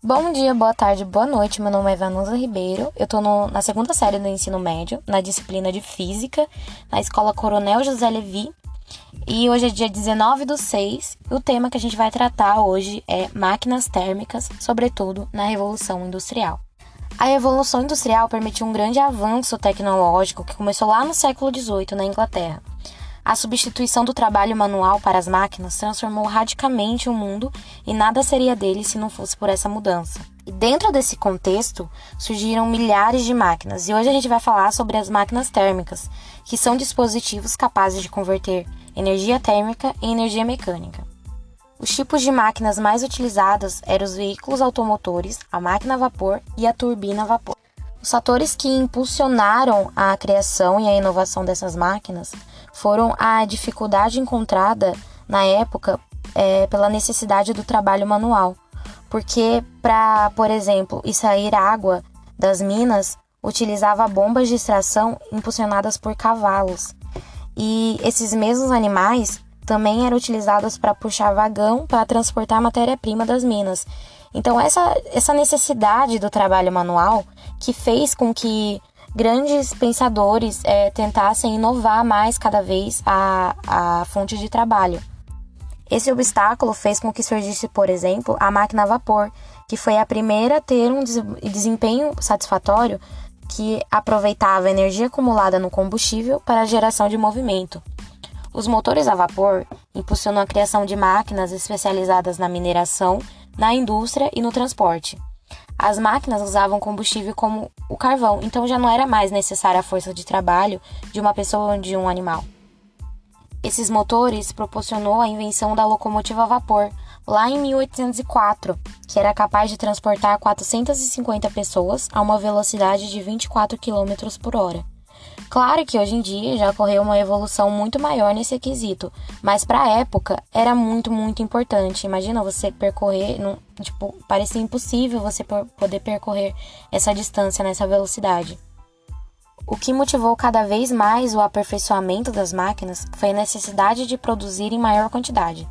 Bom dia, boa tarde, boa noite. Meu nome é Vanusa Ribeiro. Eu tô no, na segunda série do ensino médio, na disciplina de Física, na Escola Coronel José Levi. E hoje é dia 19 do 6. E o tema que a gente vai tratar hoje é máquinas térmicas, sobretudo na Revolução Industrial. A Revolução Industrial permitiu um grande avanço tecnológico que começou lá no século XVIII na Inglaterra. A substituição do trabalho manual para as máquinas transformou radicalmente o mundo e nada seria dele se não fosse por essa mudança. E dentro desse contexto surgiram milhares de máquinas, e hoje a gente vai falar sobre as máquinas térmicas, que são dispositivos capazes de converter energia térmica em energia mecânica. Os tipos de máquinas mais utilizados eram os veículos automotores, a máquina a vapor e a turbina a vapor. Os fatores que impulsionaram a criação e a inovação dessas máquinas foram a dificuldade encontrada na época é, pela necessidade do trabalho manual, porque para, por exemplo, extrair água das minas utilizava bombas de extração impulsionadas por cavalos. E esses mesmos animais também eram utilizados para puxar vagão para transportar matéria-prima das minas. Então essa, essa necessidade do trabalho manual que fez com que grandes pensadores é, tentassem inovar mais cada vez a, a fonte de trabalho. Esse obstáculo fez com que surgisse, por exemplo, a máquina a vapor, que foi a primeira a ter um desempenho satisfatório que aproveitava a energia acumulada no combustível para a geração de movimento. Os motores a vapor impulsionam a criação de máquinas especializadas na mineração, na indústria e no transporte. As máquinas usavam combustível como o carvão, então já não era mais necessária a força de trabalho de uma pessoa ou de um animal. Esses motores proporcionou a invenção da locomotiva a vapor, lá em 1804, que era capaz de transportar 450 pessoas a uma velocidade de 24 km por hora. Claro que hoje em dia já ocorreu uma evolução muito maior nesse quesito, mas para a época era muito, muito importante. Imagina você percorrer, não, tipo, parecia impossível você poder percorrer essa distância nessa velocidade. O que motivou cada vez mais o aperfeiçoamento das máquinas foi a necessidade de produzir em maior quantidade.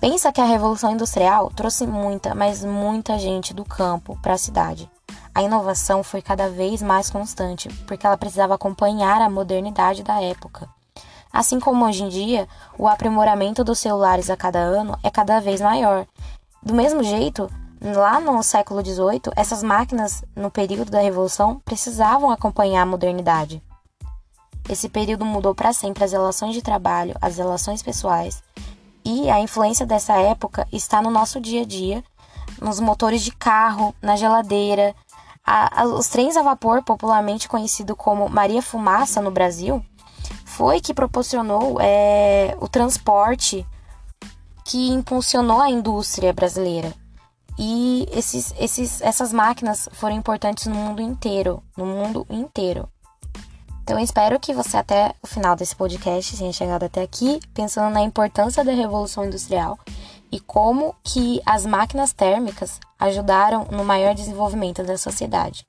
Pensa que a Revolução Industrial trouxe muita, mas muita gente do campo para a cidade a inovação foi cada vez mais constante, porque ela precisava acompanhar a modernidade da época. Assim como hoje em dia, o aprimoramento dos celulares a cada ano é cada vez maior. Do mesmo jeito, lá no século XVIII, essas máquinas, no período da Revolução, precisavam acompanhar a modernidade. Esse período mudou para sempre as relações de trabalho, as relações pessoais, e a influência dessa época está no nosso dia a dia, nos motores de carro, na geladeira, a, a, os trens a vapor, popularmente conhecido como Maria Fumaça no Brasil, foi que proporcionou é, o transporte que impulsionou a indústria brasileira. E esses, esses, essas máquinas foram importantes no mundo inteiro, no mundo inteiro. Então eu espero que você até o final desse podcast tenha chegado até aqui, pensando na importância da revolução industrial e como que as máquinas térmicas ajudaram no maior desenvolvimento da sociedade.